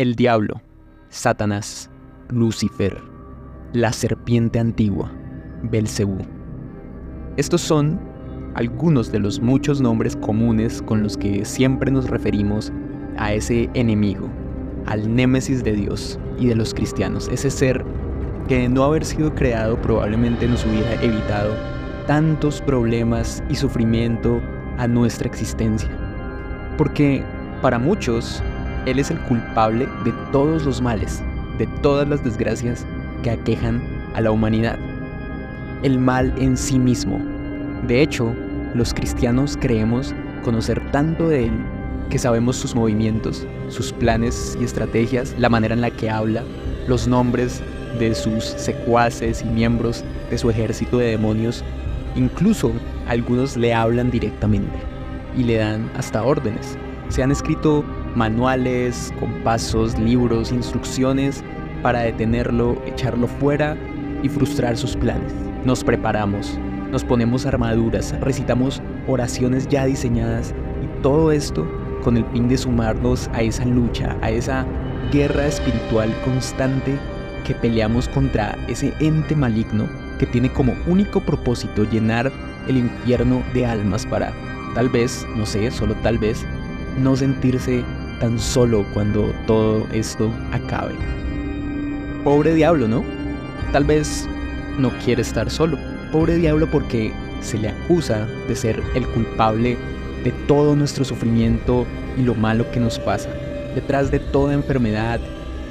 El diablo, Satanás, Lucifer, la serpiente antigua, Belcebú. Estos son algunos de los muchos nombres comunes con los que siempre nos referimos a ese enemigo, al némesis de Dios y de los cristianos, ese ser que de no haber sido creado probablemente nos hubiera evitado tantos problemas y sufrimiento a nuestra existencia. Porque para muchos, Él es el culpable de todos los males, de todas las desgracias que aquejan a la humanidad. El mal en sí mismo. De hecho, los cristianos creemos conocer tanto de Él que sabemos sus movimientos, sus planes y estrategias, la manera en la que habla, los nombres de sus secuaces y miembros de su ejército de demonios. Incluso algunos le hablan directamente y le dan hasta órdenes. Se han escrito manuales, compasos, libros, instrucciones para detenerlo, echarlo fuera y frustrar sus planes. Nos preparamos, nos ponemos armaduras, recitamos oraciones ya diseñadas y todo esto con el fin de sumarnos a esa lucha, a esa guerra espiritual constante que peleamos contra ese ente maligno que tiene como único propósito llenar el infierno de almas para, tal vez, no sé, solo tal vez, no sentirse tan solo cuando todo esto acabe. Pobre diablo, ¿no? Tal vez no quiere estar solo. Pobre diablo porque se le acusa de ser el culpable de todo nuestro sufrimiento y lo malo que nos pasa. Detrás de toda enfermedad,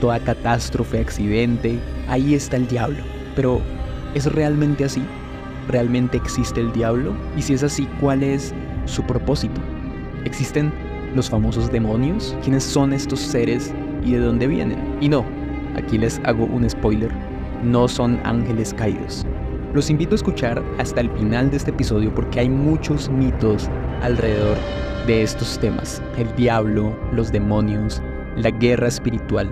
toda catástrofe, accidente, ahí está el diablo. Pero, ¿es realmente así? ¿Realmente existe el diablo? Y si es así, ¿cuál es su propósito? ¿Existen los famosos demonios? ¿Quiénes son estos seres y de dónde vienen? Y no, aquí les hago un spoiler, no son ángeles caídos. Los invito a escuchar hasta el final de este episodio porque hay muchos mitos alrededor de estos temas. El diablo, los demonios, la guerra espiritual.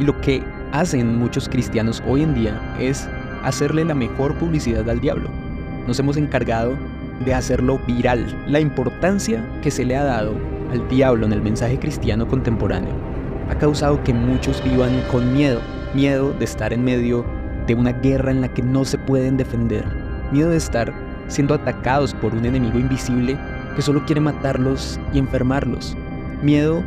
Y lo que hacen muchos cristianos hoy en día es hacerle la mejor publicidad al diablo. Nos hemos encargado de hacerlo viral. La importancia que se le ha dado al diablo en el mensaje cristiano contemporáneo ha causado que muchos vivan con miedo, miedo de estar en medio de una guerra en la que no se pueden defender, miedo de estar siendo atacados por un enemigo invisible que solo quiere matarlos y enfermarlos, miedo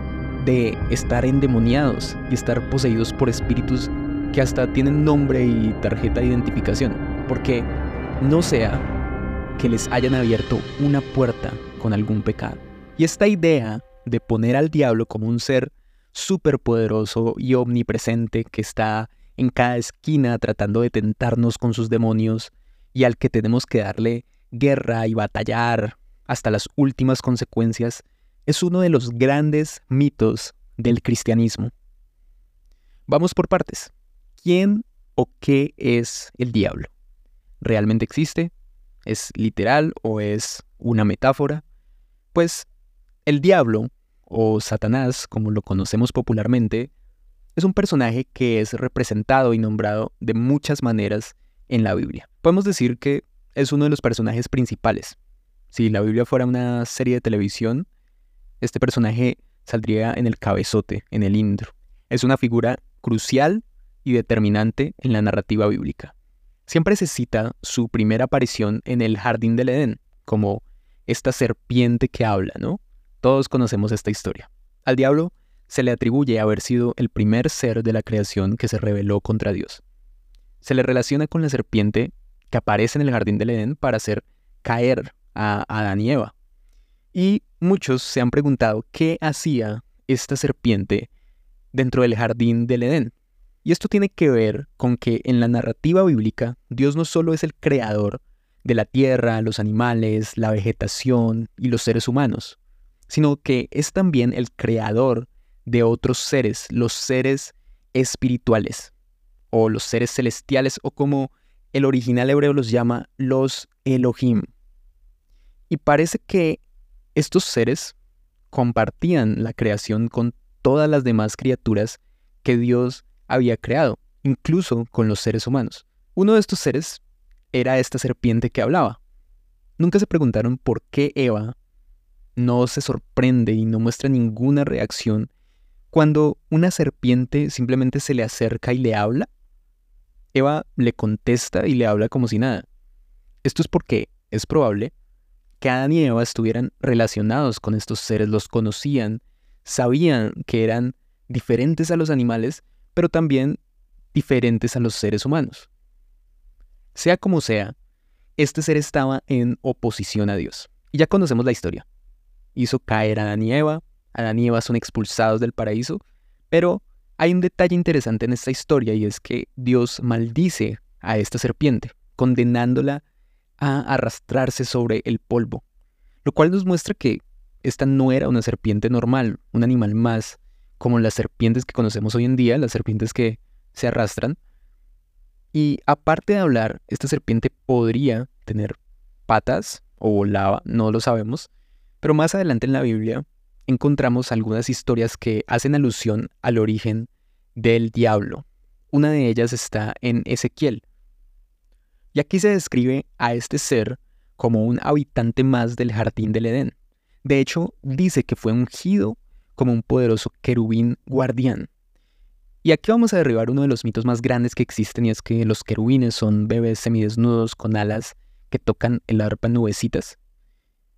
de estar endemoniados y estar poseídos por espíritus que hasta tienen nombre y tarjeta de identificación, porque no sea que les hayan abierto una puerta con algún pecado. Y esta idea de poner al diablo como un ser superpoderoso y omnipresente que está en cada esquina tratando de tentarnos con sus demonios y al que tenemos que darle guerra y batallar hasta las últimas consecuencias, es uno de los grandes mitos del cristianismo. Vamos por partes. ¿Quién o qué es el diablo? ¿Realmente existe? ¿Es literal o es una metáfora? Pues el diablo, o Satanás, como lo conocemos popularmente, es un personaje que es representado y nombrado de muchas maneras en la Biblia. Podemos decir que es uno de los personajes principales. Si la Biblia fuera una serie de televisión, este personaje saldría en el cabezote, en el intro. Es una figura crucial y determinante en la narrativa bíblica. Siempre se cita su primera aparición en el jardín del Edén, como esta serpiente que habla, ¿no? Todos conocemos esta historia. Al diablo se le atribuye haber sido el primer ser de la creación que se rebeló contra Dios. Se le relaciona con la serpiente que aparece en el jardín del Edén para hacer caer a Adán y Eva. Y muchos se han preguntado qué hacía esta serpiente dentro del jardín del Edén. Y esto tiene que ver con que en la narrativa bíblica Dios no solo es el creador de la tierra, los animales, la vegetación y los seres humanos, sino que es también el creador de otros seres, los seres espirituales o los seres celestiales o como el original hebreo los llama los Elohim. Y parece que estos seres compartían la creación con todas las demás criaturas que Dios había creado, incluso con los seres humanos. Uno de estos seres era esta serpiente que hablaba. Nunca se preguntaron por qué Eva no se sorprende y no muestra ninguna reacción Cuando una serpiente simplemente se le acerca y le habla, Eva le contesta y le habla como si nada. Esto es porque es probable que Adán y Eva estuvieran relacionados con estos seres, los conocían, sabían que eran diferentes a los animales, pero también diferentes a los seres humanos. Sea como sea, este ser estaba en oposición a Dios. Y ya conocemos la historia. Hizo caer a Adán y Eva, Adán y Eva son expulsados del paraíso, pero hay un detalle interesante en esta historia y es que Dios maldice a esta serpiente, condenándola a arrastrarse sobre el polvo, lo cual nos muestra que esta no era una serpiente normal, un animal más como las serpientes que conocemos hoy en día, las serpientes que se arrastran. Y aparte de hablar, esta serpiente podría tener patas o volaba, no lo sabemos, pero más adelante en la Biblia encontramos algunas historias que hacen alusión al origen del diablo. Una de ellas está en Ezequiel, y aquí se describe a este ser como un habitante más del jardín del Edén. De hecho, dice que fue ungido como un poderoso querubín guardián. Y aquí vamos a derribar uno de los mitos más grandes que existen y es que los querubines son bebés semidesnudos con alas que tocan el arpa nubecitas.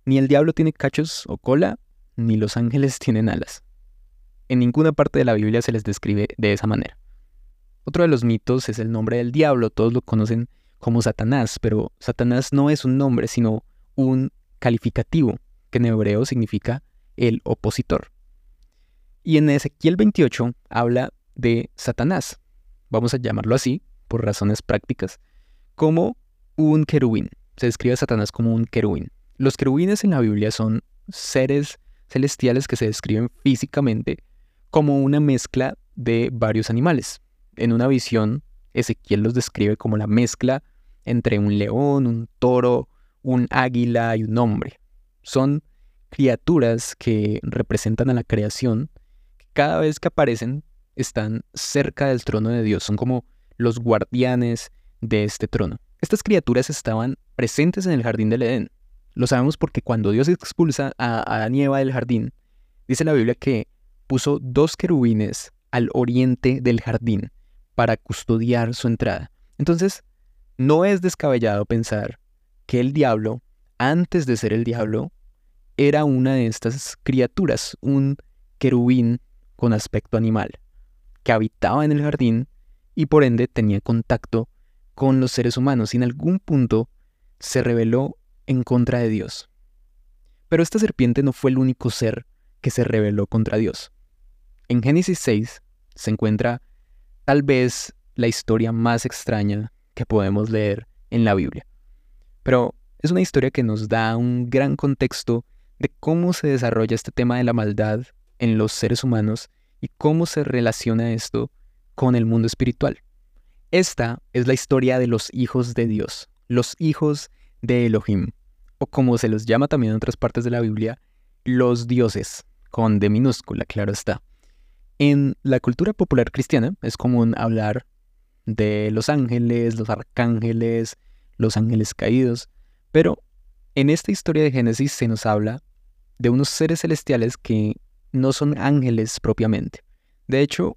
Ni el diablo tiene cachos o cola, ni los ángeles tienen alas. En ninguna parte de la Biblia se les describe de esa manera. Otro de los mitos es el nombre del diablo, todos lo conocen como Satanás, pero Satanás no es un nombre, sino un calificativo, que en hebreo significa el opositor. Y en Ezequiel 28 habla de Satanás, vamos a llamarlo así, por razones prácticas, como un querubín. Se describe a Satanás como un querubín. Los querubines en la Biblia son seres celestiales que se describen físicamente como una mezcla de varios animales. En una visión Ezequiel los describe como la mezcla entre un león, un toro, un águila y un hombre. Son criaturas que representan a la creación, cada vez que aparecen están cerca del trono de Dios, son como los guardianes de este trono. Estas criaturas estaban presentes en el jardín del Edén. Lo sabemos porque cuando Dios expulsa a Adán y Eva del jardín, dice la Biblia que puso dos querubines al oriente del jardín para custodiar su entrada. Entonces, no es descabellado pensar que el diablo, antes de ser el diablo, era una de estas criaturas, un querubín con aspecto animal, que habitaba en el jardín y por ende tenía contacto con los seres humanos y en algún punto se rebeló en contra de Dios. Pero esta serpiente no fue el único ser que se rebeló contra Dios. En Génesis 6 se encuentra tal vez la historia más extraña que podemos leer en la Biblia. Pero es una historia que nos da un gran contexto de cómo se desarrolla este tema de la maldad en los seres humanos y cómo se relaciona esto con el mundo espiritual. Esta es la historia de los hijos de Dios, los hijos de Elohim, o como se los llama también en otras partes de la Biblia, los dioses, con D minúscula, claro está. En la cultura popular cristiana es común hablar de los ángeles, los arcángeles, los ángeles caídos, pero en esta historia de Génesis se nos habla de unos seres celestiales que no son ángeles propiamente. De hecho,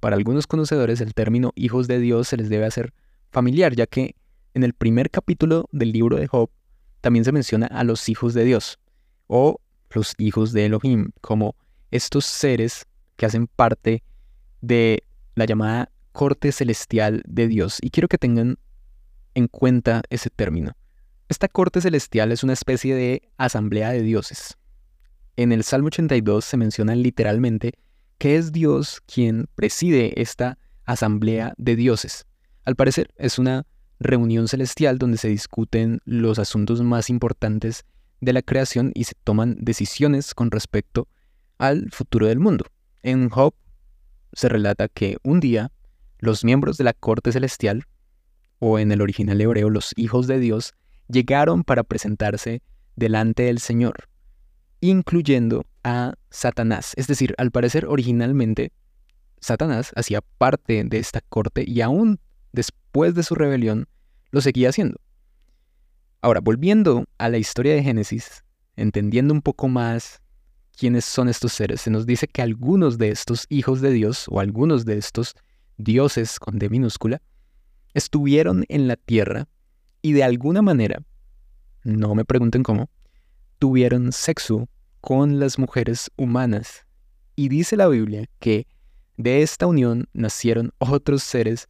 para algunos conocedores el término hijos de Dios se les debe hacer familiar, ya que en el primer capítulo del libro de Job también se menciona a los hijos de Dios, o los hijos de Elohim, como estos seres que hacen parte de la llamada corte celestial de Dios. Y quiero que tengan en cuenta ese término. Esta corte celestial es una especie de asamblea de dioses. En el Salmo 82 se menciona literalmente que es Dios quien preside esta asamblea de dioses. Al parecer es una reunión celestial donde se discuten los asuntos más importantes de la creación y se toman decisiones con respecto al futuro del mundo. En Job se relata que un día los miembros de la corte celestial, o en el original hebreo los hijos de Dios, llegaron para presentarse delante del Señor, incluyendo a Satanás. Es decir, al parecer originalmente Satanás hacía parte de esta corte y aún después de su rebelión lo seguía haciendo. Ahora, volviendo a la historia de Génesis, entendiendo un poco más quiénes son estos seres. Se nos dice que algunos de estos hijos de Dios o algunos de estos dioses con D minúscula estuvieron en la tierra y de alguna manera, no me pregunten cómo, tuvieron sexo con las mujeres humanas. Y dice la Biblia que de esta unión nacieron otros seres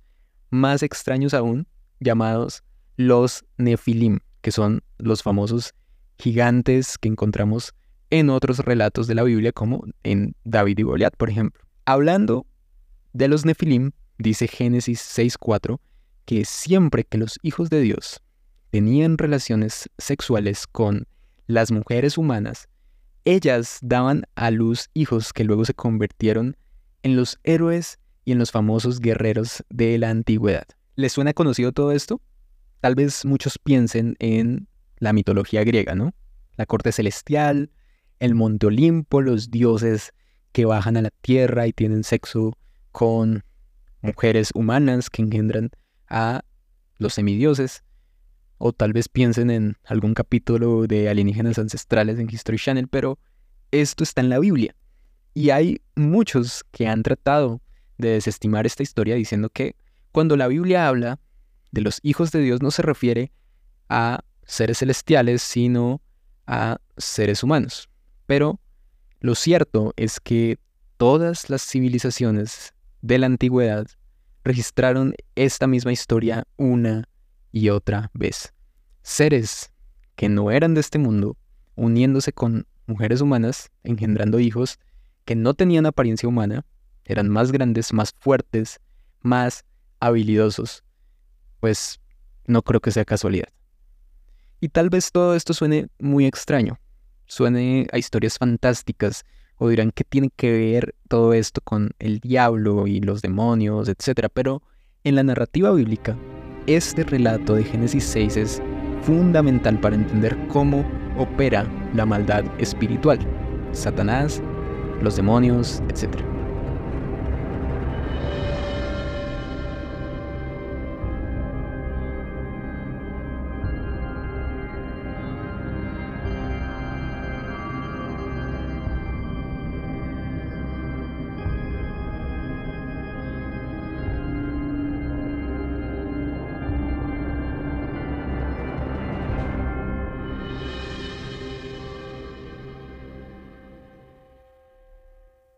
más extraños aún, llamados los Nefilim, que son los famosos gigantes que encontramos en otros relatos de la Biblia, como en David y Goliat, por ejemplo. Hablando de los Nefilim, dice Génesis 6.4, que siempre que los hijos de Dios tenían relaciones sexuales con las mujeres humanas, ellas daban a luz hijos que luego se convirtieron en los héroes y en los famosos guerreros de la antigüedad. ¿Les suena conocido todo esto? Tal vez muchos piensen en la mitología griega, ¿no? La corte celestial, el monte Olimpo, los dioses que bajan a la tierra y tienen sexo con mujeres humanas que engendran a los semidioses. O tal vez piensen en algún capítulo de alienígenas ancestrales en History Channel, pero esto está en la Biblia. Y hay muchos que han tratado de desestimar esta historia diciendo que cuando la Biblia habla de los hijos de Dios no se refiere a seres celestiales, sino a seres humanos. Pero lo cierto es que todas las civilizaciones de la antigüedad registraron esta misma historia una y otra vez. Seres que no eran de este mundo, uniéndose con mujeres humanas, engendrando hijos que no tenían apariencia humana, eran más grandes, más fuertes, más habilidosos. Pues no creo que sea casualidad. Y tal vez todo esto suene muy extraño, suene a historias fantásticas, o dirán que tiene que ver todo esto con el diablo y los demonios, etc. Pero en la narrativa bíblica, este relato de Génesis 6 es fundamental para entender cómo opera la maldad espiritual, Satanás, los demonios, etc.